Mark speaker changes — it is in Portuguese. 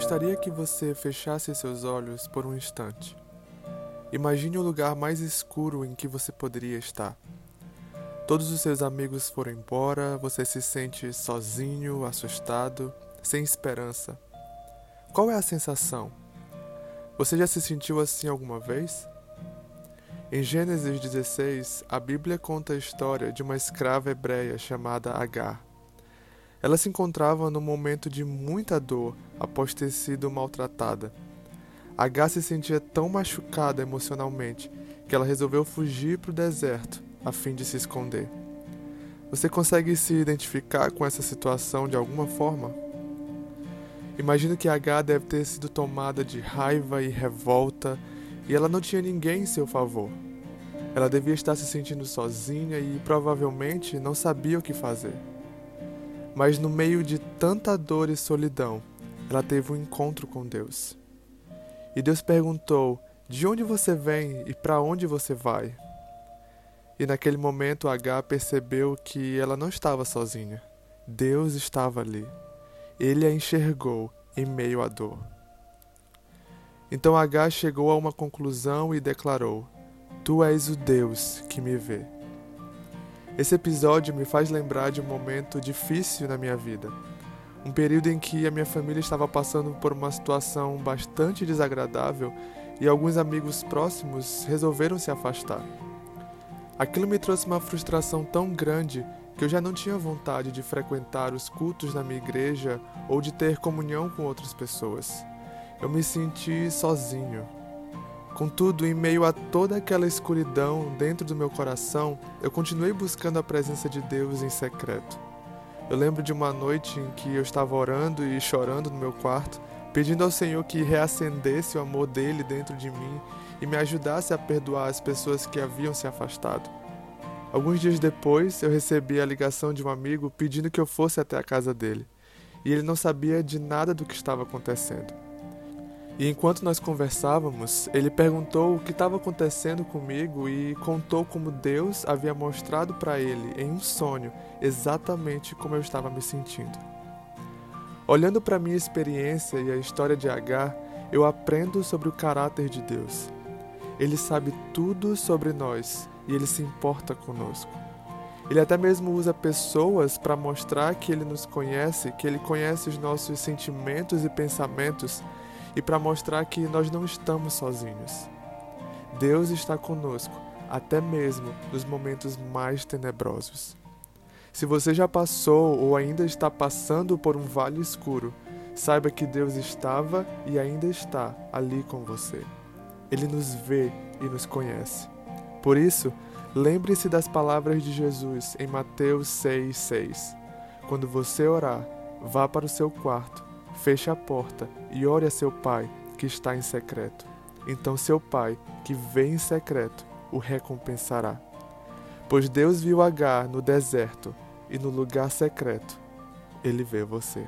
Speaker 1: gostaria que você fechasse seus olhos por um instante. Imagine o lugar mais escuro em que você poderia estar. Todos os seus amigos foram embora, você se sente sozinho, assustado, sem esperança. Qual é a sensação? Você já se sentiu assim alguma vez? Em Gênesis 16, a Bíblia conta a história de uma escrava hebreia chamada Agar. Ela se encontrava num momento de muita dor após ter sido maltratada. Agar se sentia tão machucada emocionalmente que ela resolveu fugir para o deserto a fim de se esconder. Você consegue se identificar com essa situação de alguma forma? Imagino que Agar deve ter sido tomada de raiva e revolta e ela não tinha ninguém em seu favor. Ela devia estar se sentindo sozinha e provavelmente não sabia o que fazer. Mas no meio de tanta dor e solidão, ela teve um encontro com Deus. E Deus perguntou: De onde você vem e para onde você vai? E naquele momento H percebeu que ela não estava sozinha. Deus estava ali. Ele a enxergou em meio à dor. Então H chegou a uma conclusão e declarou: Tu és o Deus que me vê. Esse episódio me faz lembrar de um momento difícil na minha vida. Um período em que a minha família estava passando por uma situação bastante desagradável e alguns amigos próximos resolveram se afastar. Aquilo me trouxe uma frustração tão grande que eu já não tinha vontade de frequentar os cultos na minha igreja ou de ter comunhão com outras pessoas. Eu me senti sozinho, Contudo, em meio a toda aquela escuridão dentro do meu coração, eu continuei buscando a presença de Deus em secreto. Eu lembro de uma noite em que eu estava orando e chorando no meu quarto, pedindo ao Senhor que reacendesse o amor dele dentro de mim e me ajudasse a perdoar as pessoas que haviam se afastado. Alguns dias depois, eu recebi a ligação de um amigo pedindo que eu fosse até a casa dele, e ele não sabia de nada do que estava acontecendo. E enquanto nós conversávamos, ele perguntou o que estava acontecendo comigo e contou como Deus havia mostrado para ele em um sonho exatamente como eu estava me sentindo. Olhando para minha experiência e a história de Agar, eu aprendo sobre o caráter de Deus. Ele sabe tudo sobre nós e ele se importa conosco. Ele até mesmo usa pessoas para mostrar que ele nos conhece, que ele conhece os nossos sentimentos e pensamentos e para mostrar que nós não estamos sozinhos. Deus está conosco, até mesmo nos momentos mais tenebrosos. Se você já passou ou ainda está passando por um vale escuro, saiba que Deus estava e ainda está ali com você. Ele nos vê e nos conhece. Por isso, lembre-se das palavras de Jesus em Mateus 6,6. Quando você orar, vá para o seu quarto Feche a porta e ore a seu pai que está em secreto. Então seu pai, que vê em secreto, o recompensará. Pois Deus viu Agar no deserto e no lugar secreto, ele vê você.